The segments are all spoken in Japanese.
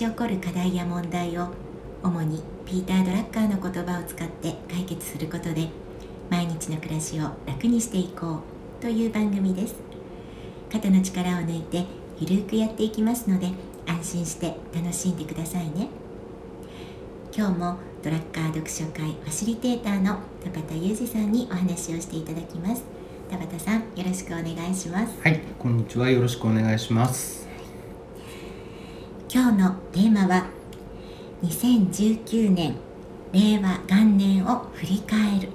し起こる課題や問題を主にピーター・ドラッカーの言葉を使って解決することで毎日の暮らしを楽にしていこうという番組です。肩の力を抜いてゆるくやっていきますので安心して楽しんでくださいね。今日もドラッカー読書会ファシリテーターの田畑裕二さんにお話をしていただきます。田畑さんよろしくお願いします。はいこんにちは。よろしくお願いします。今日のテーマは2019年令和元年を振り返る。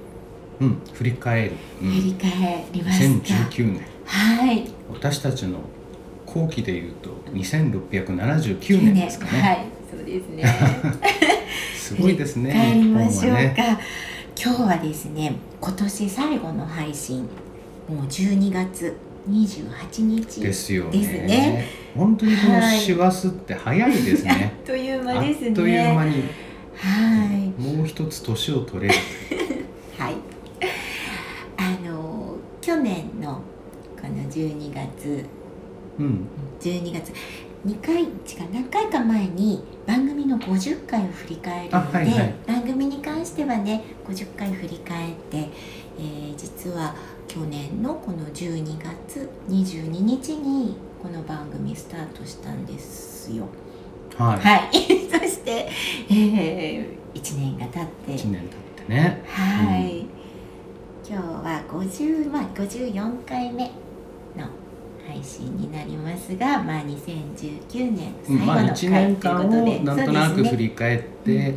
うん振り返る、うん、振り返りました2019年。はい。私たちの後期でいうと2679年ですかね。はいそうですね。すごいですね振り返りましょうか、ね、今日はですね今年最後の配信。もう12月28日ですよね。ですね本当にこの師走って早いですね、あっという間ですね。あっという間に。はい。もう一つ年を取れる。はい。あの去年のこの12月。うん。12月。2回違う何回か前に番組の50回を振り返るので、あはいはい。番組に関してはね50回振り返って、えー実は去年のこの12月22日にこの番組スタートしたんですよ。はい、はい、そして、えー、1年が経って。1年経ってね。はい、今日は50、まあ、54回目の配信になりますが、まあ、2019年最後まあの1年回ということで、なんとなく振り返って、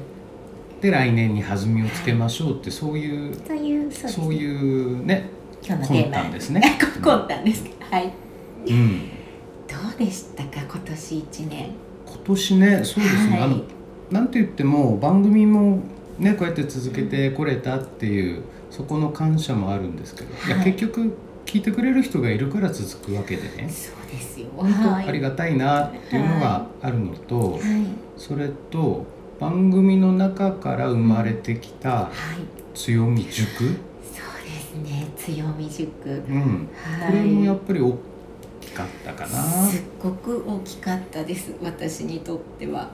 で来年に弾みをつけましょうってそういうとい。うそうそういうね今日のテーマ。ですね。魂胆ですはい。うん。どうでしたか今年1年？今年ねそうですね、はい。あのなんて言っても番組もねこうやって続けてこれたっていうそこの感謝もあるんですけど、い、やはい結局聞いてくれる人がいるから続くわけでね。そうですよ。はい。ありがたいなっていうのがあるのと、はい。それと番組の中から生まれてきたはい。強み塾、そうですね。強み塾。うん、はい。これもやっぱり大きかったかな。すっごく大きかったです私にとっては。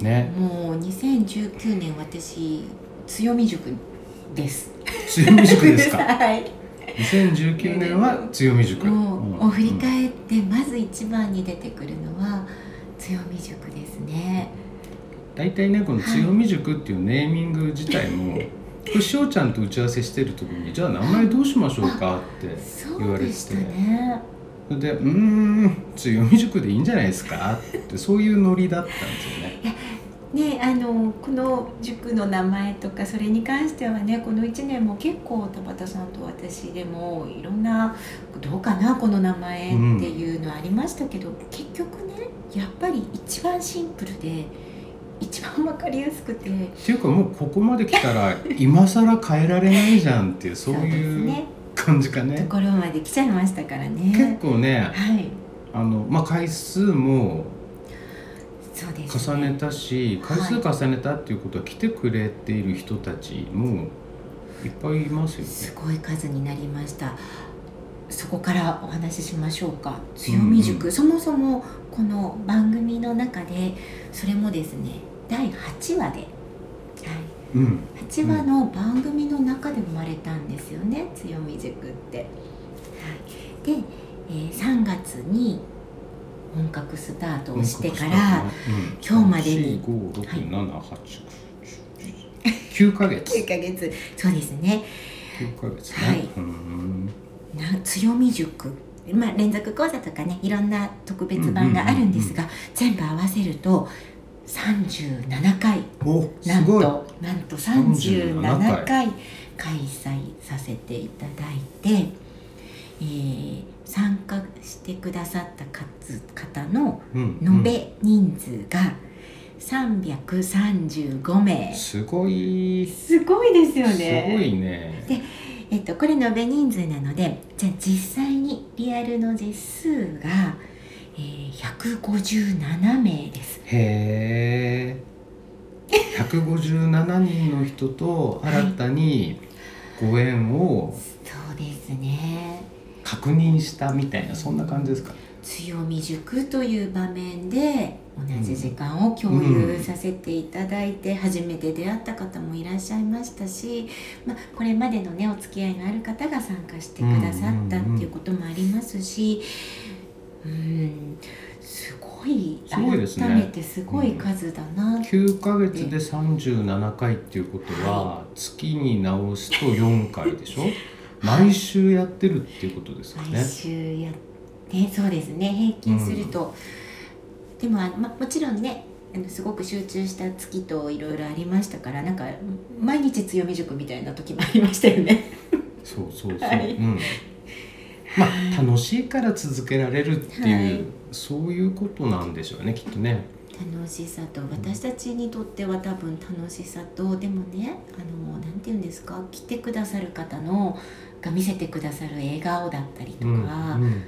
ね。もう2019年私強み塾です。強み塾ですか？はい。2019年は強み塾。を振り返ってまず一番に出てくるのは強み塾ですね。大体ねこの強み塾っていうネーミング自体も、これしおちゃんと打ち合わせしてる時にじゃあ名前どうしましょうかってそ言われてねそれで「うーん強み塾でいいんじゃないですか」ってそういうノリだったんですよね。ねあのこの塾の名前とかそれに関してはねこの1年も結構田畑さんと私でもいろんなどうかなこの名前っていうのありましたけど、結局ねやっぱり一番シンプルで一番わかりやすくて。っていうかもうここまで来たら今更変えられないじゃんっていう そうですいうね感じかとね。ころまで来ちゃいましたからね。結構ねはい。あの、まあ、回数もそうです重ねたし回数重ねたっていうことは来てくれている人たちもいっぱいいますよね。すごい数になりました。そこからお話ししましょうか。強み塾、うん。うそもそもこの番組の中でそれもですね第8話で、はい、うん、8話の番組の中で生まれたんですよね、強み塾って。はい、で、えー3月に本格スタートをしてから今日までに4 5 6 7 8 9ヶ月。9ヶ月。そうですね。9ヶ月ね、はい。うん。な強み塾、まあ、連続講座とかねいろんな特別版があるんですが、全部合わせると37回おなんとなんと37 37回開催させていただいて、えー参加してくださった数方のうん延べ人数が335名、すごい。すごいですよすね。ごいね。えっと、これ延べ人数なのでじゃあ実際にリアルの実数が、えー、157名です。へえ157人の人と新たにご縁をそうですね。確認したみたいなそんな感じですか？強み塾という場面で同じ時間を共有させていただいて初めて出会った方もいらっしゃいましたし、まあ、これまでのねお付き合いのある方が参加してくださったっていうこともありますしうんすごいすごいですね改めてすごい数だなって。9ヶ月で37回っていうことは月に直すと4回でしょ？毎週やってるっていうことですよね。毎週やってそうですね。平均すると、でもあの、ま、もちろんねあのすごく集中した月といろいろありましたからなんか毎日強み塾みたいな時もありましたよね。そうそうそう、はい。うんまあ楽しいから続けられるっていう、はい。そういうことなんでしょうねきっとね。楽しさと私たちにとっては多分楽しさとでもねあのなんて言うんですか来てくださる方のが見せてくださる笑顔だったりとか、うんうん。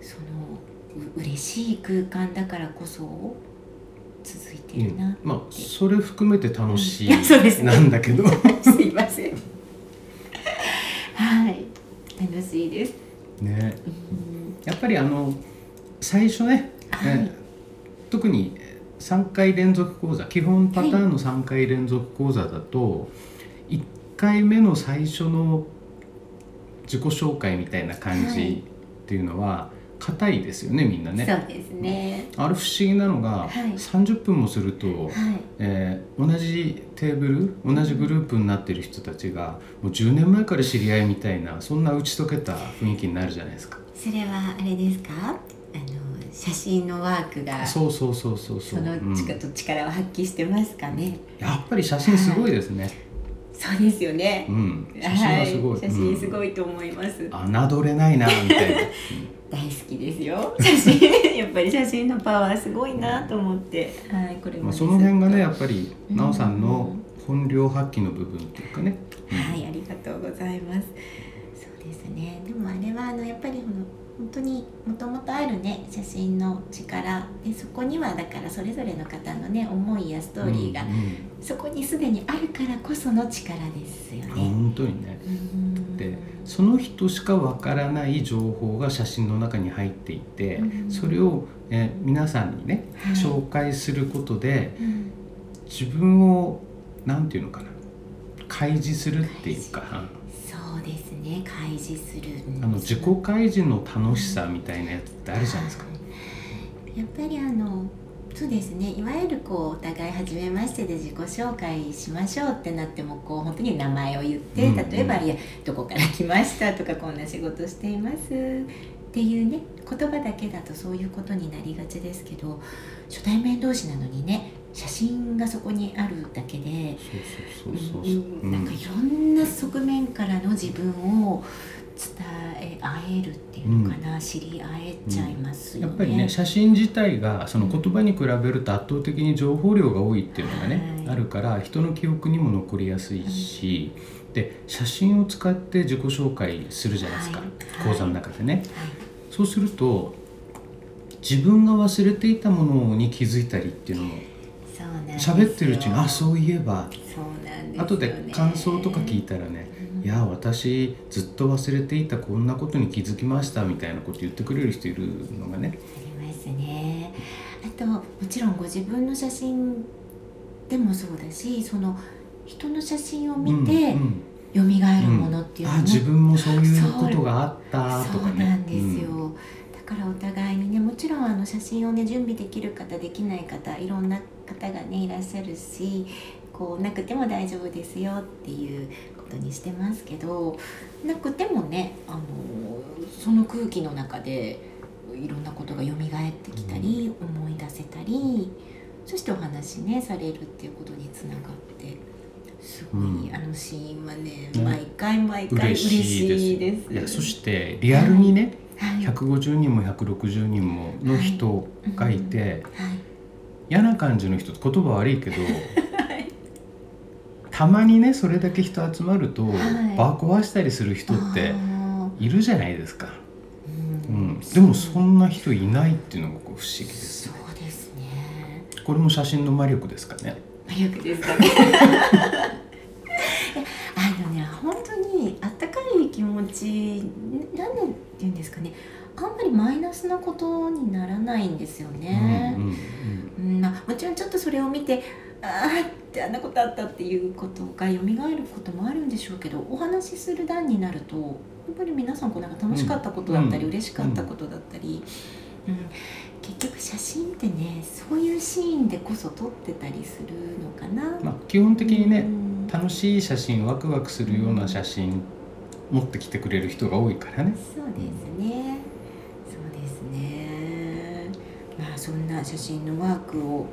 そのう嬉しい空間だからこそ続いてるなって、まあそれ含めて楽しいいやそうです。ねなんだけど。すいません。はい。楽しいです、ね。うんやっぱりあの最初ね、はい。え特に3回連続講座基本パターンの3回連続講座だと、1回目の最初の自己紹介みたいな感はいじっていうのは硬いですよねみんなね。そうですねあれ不思議なのが、はい30分もすると、はいえー同じテーブル同じグループになってる人たちがもう10年前から知り合いみたいなそんな打ち解けた雰囲気になるじゃないですか。それはあれですか？あの写真のワークがそそうそうそうそうそう。のうん力を発揮してますかね、やっぱり写真すごいですね。そうですよねう、ん、写真はすごい。はい、写真すい。ごいと思います、侮れないなみたいな。大好きですよ。写真。やっぱり写真のパワーすごいなと思って。はいこれまあその辺がねっやっぱりうんなおさんの本領発揮の部分っていうかね。とはいありがとうございます。そうですね。でもあれはあのやっぱりこの本当にもともとあるね写真の力。でそこにはだからそれぞれの方のね思いやストーリーが、うんうん。そこにすでにあるからこその力ですよね。本当にね。うん。でその人しかわからない情報が写真の中に入っていて、うん。それを、えー皆さんにね、はい。紹介することでうん。自分をなんていうのかな開示するっていうかそうですね開示するあの自己開示の楽しさみたいなやつってあるじゃないですか。やっぱりあのそうですね。いわゆるこうお互い初めましてで自己紹介しましょうってなってもこう本当に名前を言って、うんうん。例えば「いやどこから来ました」とか「こんな仕事しています」っていうね言葉だけだとそういうことになりがちですけど初対面同士なのにね写真がそこにあるだけでなんかいろんな側面からの自分を伝え合えるっていうのかな、知り合えちゃいますよね。やっぱりね写真自体がその言葉に比べると圧倒的に情報量が多いっていうのがね、はい。あるから人の記憶にも残りやすいし、で写真を使って自己紹介するじゃないですか、はい。講座の中でね。はい。そうすると自分が忘れていたものに気づいたりっていうのも喋ってるうちにあそういえば。そうなんでね。後で感想とか聞いたらねうんいや私ずっと忘れていたこんなことに気づきましたみたいなこと言ってくれる人いるのがね。ありますね。あともちろんご自分の写真でもそうだしその人の写真を見てうんうん。蘇るものっていうのも、あ自分もそういうことがあったとそうかねなんですよ、だからお互いにねもちろんあの写真をね準備できる方できない方いろんな方がねいらっしゃるしこうなくても大丈夫ですよっていうことにしてますけどなくてもねあのその空気の中でいろんなことが蘇ってきたり、思い出せたりそしてお話ねされるっていうことにつながってすごい、うん。あのシーンはね、ね毎回毎回嬉しいです。いです。いやそしてリアルにね、はい。150人も160人もの人がいて、はい。嫌な感じの人言葉悪いけど、たまにねそれだけ人集まると、はい。場壊したりする人ってあいるじゃないですか、ーううん。ん、でもそんな人いないっていうのが不思議ですそねうですね。これも写真の魔力ですかね。早くですかね。あのね本当にあったかい気持ち何ていうんですかね。あんまりマイナスなことにならないんですよね。うんうん。うん。まあ、もちろんちょっとそれを見てああってあんなことあったっていうことが蘇ることもあるんでしょうけどお話しする段になるとやっぱり皆さんこうなんか楽しかったことだったり、うん嬉しかったことだったり、うん結局写真ってねそういうシーンでこそ撮ってたりするのかな。まあ、基本的にね、うん楽しい写真ワクワクするような写真持ってきてくれる人が多いからね。そうですね。そうですね。まあそんな写真のワークを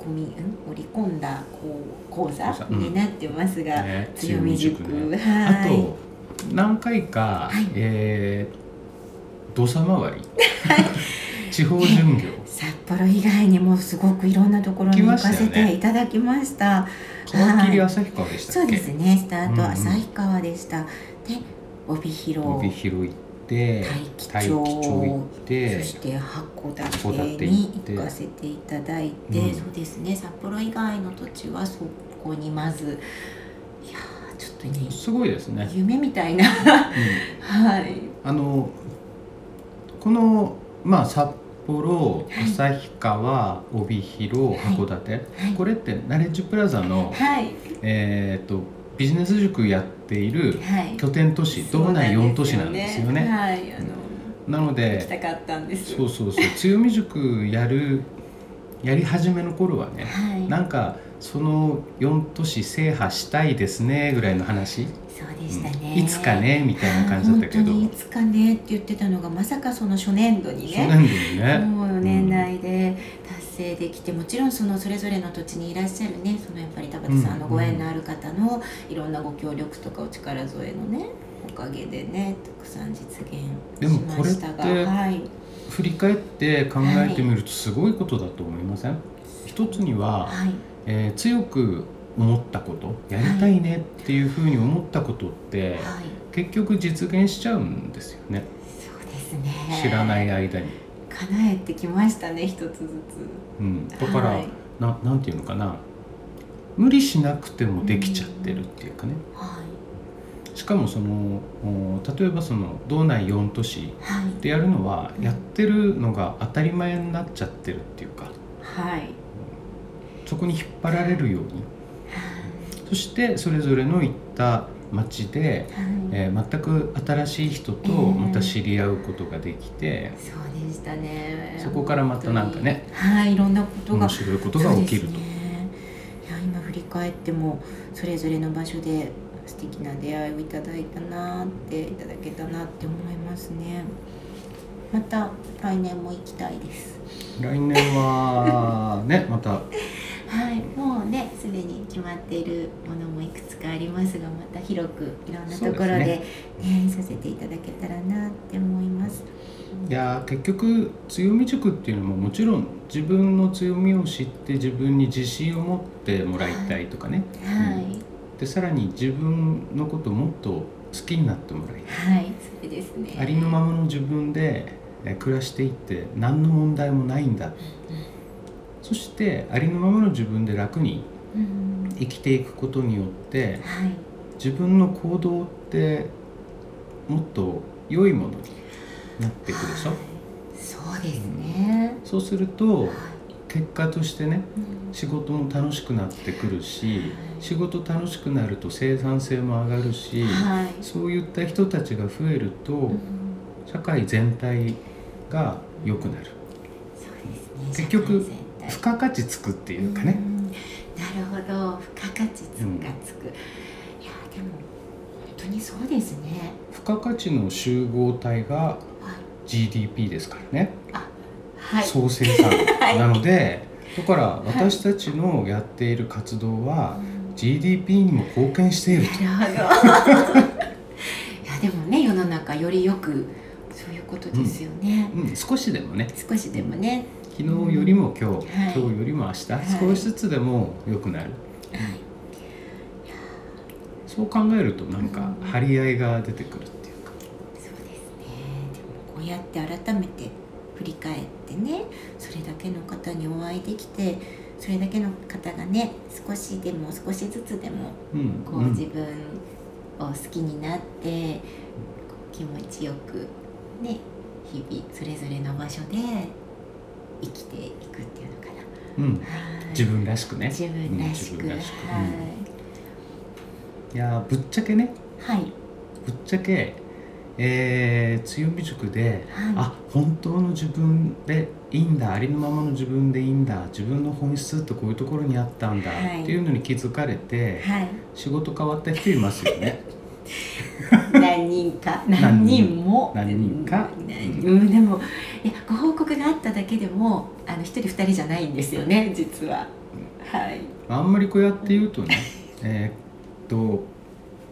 込みん織り込んだこう講座うん。になってますが、ね強み塾ね。はい。あと何回か、はい。えー土佐回り。地方巡業。札幌以外にもすごくいろんなところに行かせていただきました。皮切り旭川でしたそうっけ、ですね。スタートうんうん。旭川でした。で帯広、帯広行って大樹町行ってそして函館に行かせていただいて、うん。そうですね。札幌以外の土地はそこにまずいやーちょっとねすごいですね、夢みたいな。うん。はい。あのこのまあ札幌はい。旭川帯広はい。函館、はい。これってナレッジプラザの、はい。えー、とビジネス塾やっているはい。拠点都市道内4都市なんですよね。はい。あのなの行きでたかったんです。そうそうそう。強み塾やるやり始めの頃はねはい。なんかその4都市制覇したいですねぐらいの話、そうでしたね、うん。いつかねみたいな感じだったけど。本当にいつかねって言ってたのがまさかその初年度にね。初年度にね。もう年内で達成できて、もちろんそのそれぞれの土地にいらっしゃるねそのやっぱり田畑さんのご縁のある方のいろんなご協力とかお力添えのねおかげでねたくさん実現でしましたがはい。振り返って考えてみるとすごいことだと思いません、一つには、はい。えー強く思ったことやりたいねっていうふうに思ったことって、はい。結局実現しちゃうんですよね。そうですね。知らない間に、叶えてきましたね一つずつ。うん、だから、はい。ななんていうのかな。無理しなくてもできちゃってるっていうかね。はい。しかもそのお例えばその道内4都市はい。でやるのはやってるのが当たり前になっちゃってるっていうか。はい。そこに引っ張られるように。そしてそれぞれの行った町で、はい。えー全く新しい人とうんまた知り合うことができて、そうでしたね。そこからまたなんかねはいいろんなことが。面白いことが起きると。ね。いや今振り返ってもそれぞれの場所で素敵な出会いをいただいたなっていただけたなって思いますね。また来年も行きたいです。来年はねまたでに決まっているものもいくつかありますがまた広くいろんなところでね。させていただけたらなって思います。いやー結局強み塾っていうのももちろん自分の強みを知って自分に自信を持ってもらいたいとかね、はい、でさらに自分のことをもっと好きになってもらいたい。はいそれですね。ありのままの自分でえー暮らしていって何の問題もないんだ。そしてありのままの自分で楽にうん生きていくことによってはい。自分の行動ってもっと良いものになっていくでしょ、そうですね、そうするとはい。結果としてねうん。仕事も楽しくなってくるし仕事楽しくなると生産性も上がるしはい。そういった人たちが増えるとうん社会全体が良くなる。そうですね。結局付加価値つくっていうかねるほど。付加価値つがつく、うん。いやでも本当にそうですね。付加価値の集合体がはい。GDP ですからね。はい。総生産。はい。なのでだから私たちのやっている活動はうん。GDP にも貢献していると。なるほど。いやでもね世の中よりよくそういうことですよね、うん、少しでもね。少しでもね、昨日よりも今日、はい。今日よりも明日、い。少しずつでも良くなる。はい。そう考えるとなんかうん。張り合いが出てくるっていうか。そうですね。でもこうやって改めて振り返ってねそれだけの方にお会いできてそれだけの方がね少しでも少しずつでもこう自分を好きになって気持ちよくね日々それぞれの場所で生きていくっていうのかうん。な。はい。自分らしくね。自分らしく、い、いやーぶっちゃけね。はい。ぶっちゃけ、えー強み塾で、はい。あ本当の自分でいいんだありのままの自分でいいんだ自分の本質ってこういうところにあったんだ、はい。っていうのに気づかれて、はい。仕事変わった人いますよね。何人か。何人？も。何人か？うん。うんでもいやごだけでもあの一人二人じゃないんですよね実は。はい。あんまりこうやって言うとね、えーっと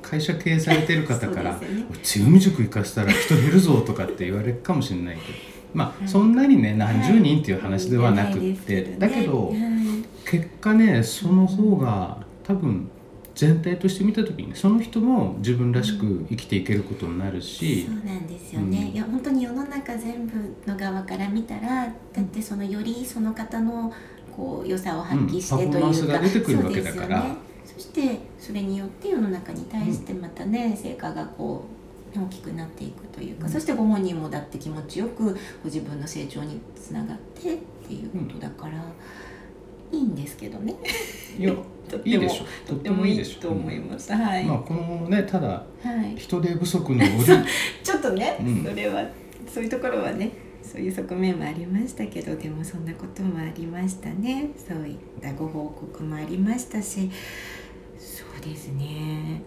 会社経営されてる方から そうですよね「強み塾行かせたら人減るぞ」とかって言われるかもしれないけどまあ、はい。そんなにね何十人っていう話ではなくって、はい。だけど、はい結果ねその方が多分全体として見た時にねその人も自分らしく生きていけることになるしそう、なんですよね、うん。いや本当に世の中全部の側から見たらだってそのよりその方のこう良さを発揮してうんというか、パフォーマンスが出てくるわけだから。そうですよね。そしてそれによって世の中に対してまたね、成果がこう大きくなっていくというか、うん。そしてご本人もだって気持ちよくご自分の成長につながってっていうことだから、いいんですけどね。いや とってもいいでしょ。とってもいいと思います、はい、まあこのねただはい。人手不足の折 ちょっとね、うん。それはそういうところはねそういう側面もありましたけどでもそんなこともありましたね。そういったご報告もありましたし。そうですね。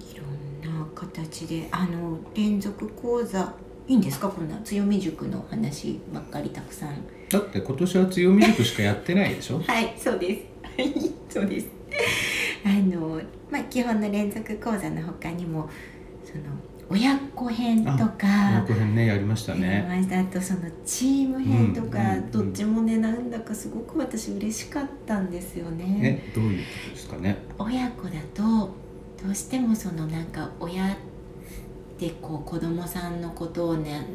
いろんな形であの連続講座いいんですか？こんな強み塾の話ばっかりたくさんだって今年は強み塾しかやってないでしょ？はい、そうです。はい、そうです。あの、まあ、基本の連続講座の他にも。その親子編とこか。の辺ねやりましたやりねましたあとそのチーム編とか、うんうんどっちもねなんだかすごく私嬉しかったんですよね。えどういうことですかね？親子だとどうしてもそのなんか親ってこう子供さんのことをね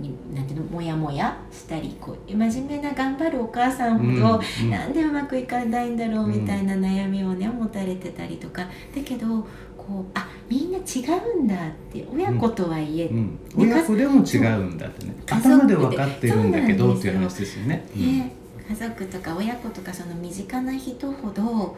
になんていうのモヤモヤしたりこう真面目な頑張るお母さんほど、うんうん。なんでうまくいかないんだろうみたいな悩みをね持たれてたりとか。だけどこうあみんな違うんだって親子とはいえ、うん、ね親子でも違うんだってね。頭で分かってるんだけどっていう話ですよね。ね家族とか親子とかその身近な人ほど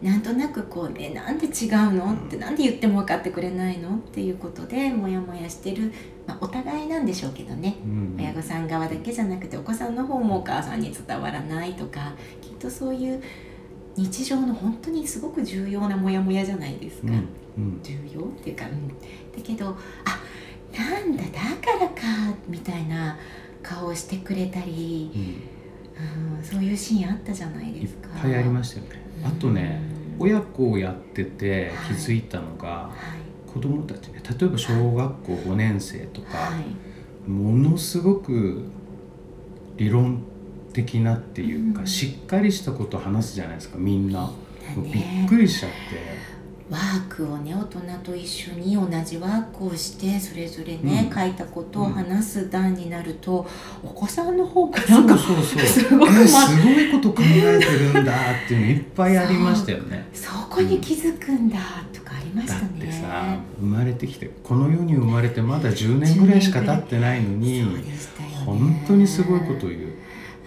なんとなくこうねなんで違うの？ってなんで言っても分かってくれないの？っていうことでモヤモヤしてる、まあ、お互いなんでしょうけどね。うん。親御さん側だけじゃなくてお子さんの方もお母さんに伝わらないとかきっとそういう日常の本当にすごく重要なモヤモヤじゃないですか、うん。うん。重要っていうか、うん、だけどあなんだだからかみたいな顔をしてくれたり、うそういうシーンあったじゃないいっですか。ぱいありましたよね。あとね、うん親子をやっててはい気づいたのが、はい子供たちね例えば小学校5年生とか、はいものすごく理論的なっていうか、うんしっかりしたことを話すじゃないですかみんな。もうびっねくりしちゃって。ワークをね大人と一緒に同じワークをしてそれぞれね、うん書いたことを話す段になると、お子さんの方からそうなんかそうそう。すごくえますごいこと考えてるんだっていうのいっぱいありましたよね。そこに気づくんだとかありましだったね。てさ生まれてきてこの世に生まれてまだ10年ぐらいしか経ってないのにね本当にすごいことを言うね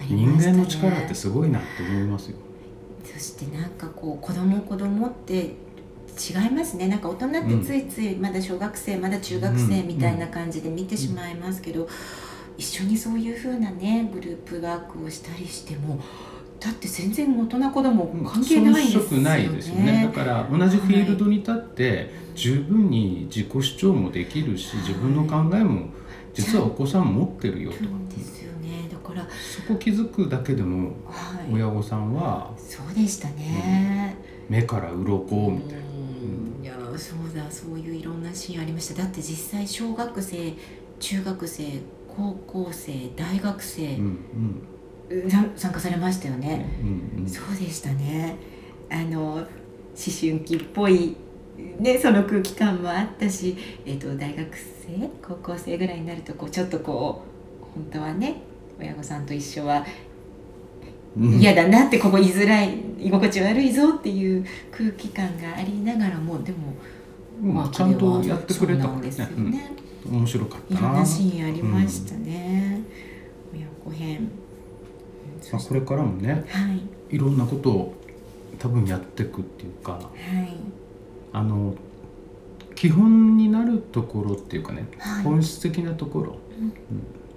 間の力ってすごいなって思いますよ。そしてなんかこう子供子供って違いますね。なんか大人ってついついまだ小学生、まだ中学生みたいな感じで見てしまいますけど、一緒にそういう風なねグループワークをしたりしてもだって全然大人子供関係ないですよ遜色ないですよね。だから同じフィールドに立って十分に自己主張もできるし自分の考えも実はお子さん持ってるよと。そうですよね。だからそこ気づくだけでもはい。親御さんはそうでしたね、目から鱗みたいな。そうだそういういろんなシーンありました。だって実際小学生中学生高校生大学生、うんさ参加されましたようんね、うんうん。そうでしたね。あの思春期っぽいねその空気感もあったし、えっと大学生高校生ぐらいになるとこうちょっとこう本当はね親御さんと一緒はうん嫌だなってここ居づらい居心地悪いぞっていう空気感がありながらもでもまあうんちゃんとやってくれたんですよね。ね、うん。面白かったいろんななシーンありましたね、親子編。まあ、これからもねはい。いろんなことを多分やっていくっていうかはい。あの基本になるところっていうかね、はい。本質的なところ、うん。うん。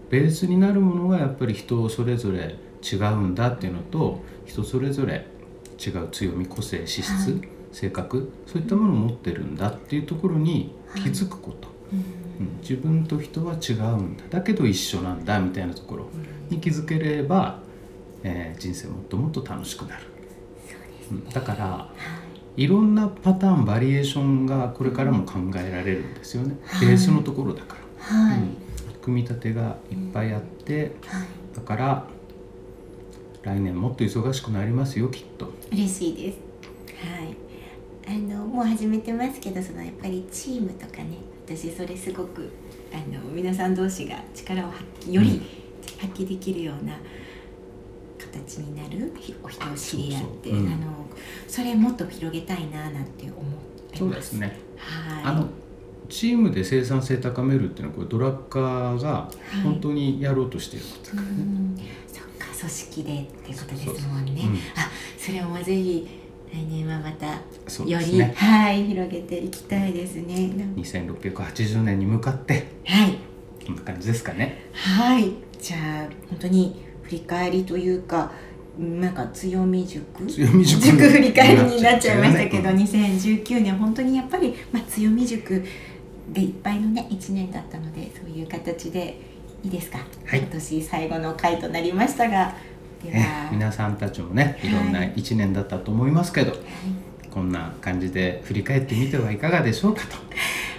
ベースになるものがやっぱり人それぞれ違うんだっていうのと人それぞれ違う強み個性資質、はい。性格そういったものを持ってるんだっていうところに気づくこと、うん。うん。自分と人は違うんだだけど一緒なんだみたいなところに気づければ、えー人生もっともっと楽しくなる、うん。だからはいいろんなパターンバリエーションがこれからも考えられるんですよね、はい。ベースのところだから、はい、うん。組み立てがいっぱいあってはい。だから来年もっと忙しくなりますよきっと。嬉しいです。はい。あのもう始めてますけどそのやっぱりチームとかね私それすごくあの皆さん同士が力を発揮より発揮できるような形になるひお人を知り合ってそあのそれもっと広げたいななんて思ってます。そうですね。はい。あのチームで生産性高めるっていうのはこれドラッカーが本当にやろうとしていることだうからね、ん。そっか組織でっていうことですもんね。うん。あそれもぜひ来年はまたより、ねはい広げていきたいですね。なん2680年に向かって。はい。こんな感じですかね。はい。じゃあ本当に振り返りというかなんか強み塾？強み塾。振り返りになっちゃいましたけど、うん2019年本当にやっぱり、まあ、強み塾でいっぱいのね1年だったのでそういう形でいいですか、はい今年最後の回となりましたがでは、ね、皆さんたちもねいろんなはい1年だったと思いますけど、はいこんな感じで振り返ってみてはいかがでしょうかと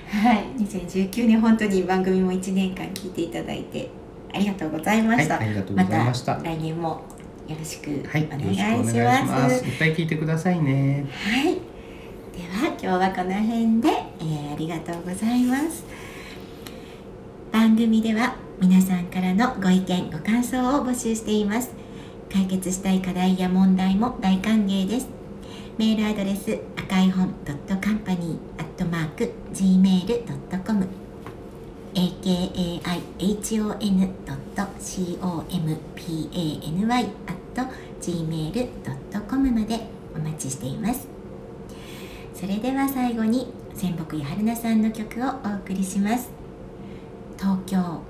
はい、2019年本当に番組も1年間聞いていただいてありがとうございました。はいありがとうございましたた来年もよろしくおはい、願いします。ます。いっぱい聞いてくださいね。はい、では今日はこの辺で、えーありがとうございます。番組では皆さんからのご意見ご感想を募集しています。解決したい課題や問題も大歓迎です。メールアドレス赤い本 .company.gmail.com akaihon.company.gmail.com までお待ちしていますそれでは最後に仙北や春菜さんの曲をお送りします東京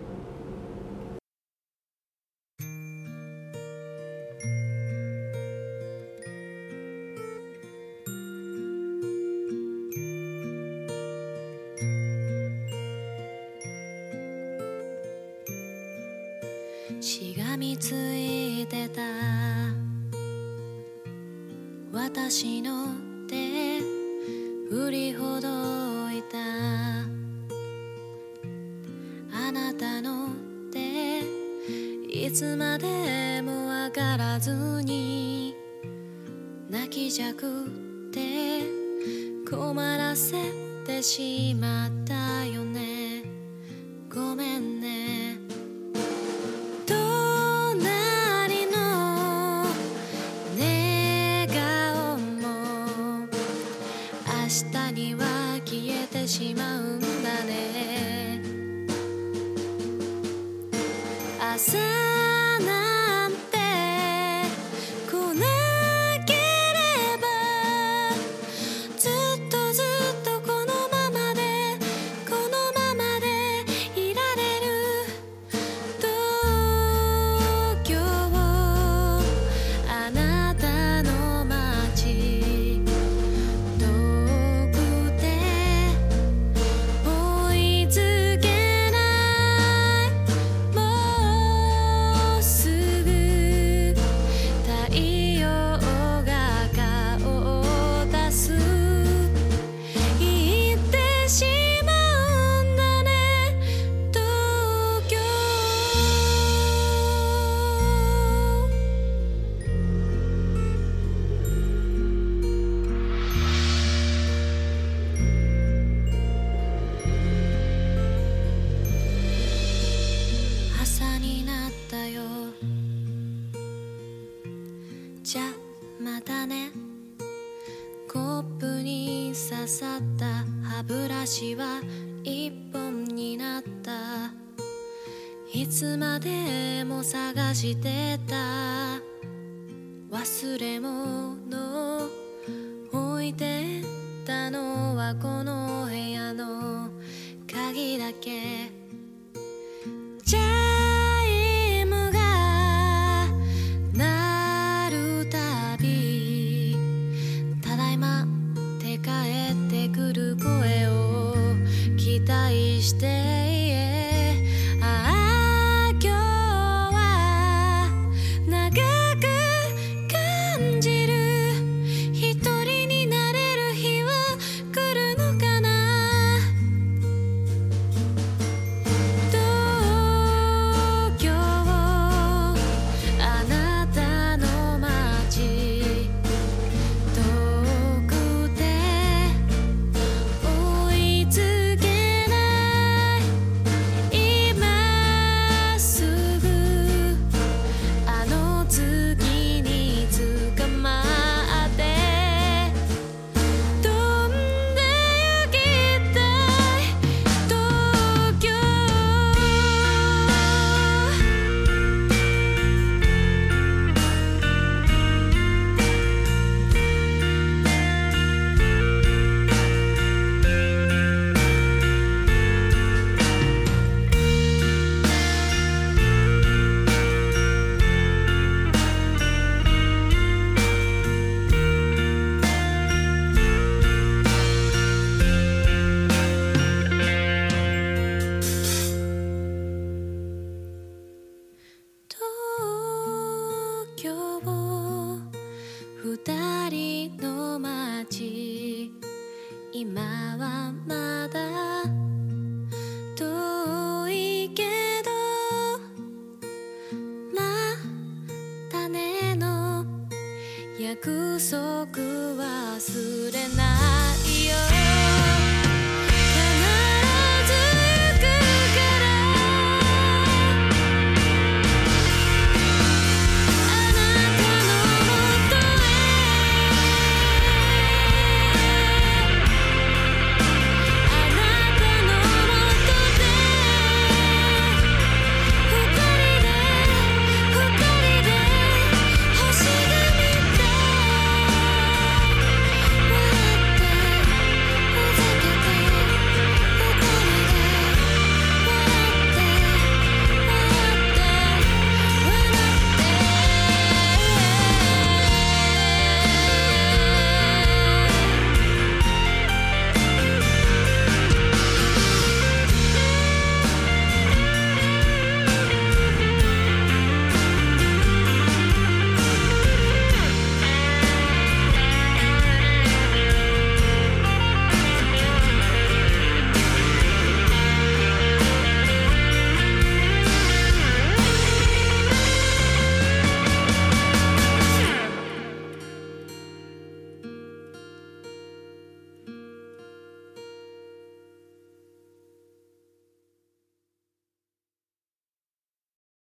私の手振りほどいた。あなたの手いつまでもわからずに泣きじゃくって困らせてしまったよね。刺さった歯ブラシは一本になった。いつまでも探してた。忘れ物置いてたのはこの部屋の鍵だけ。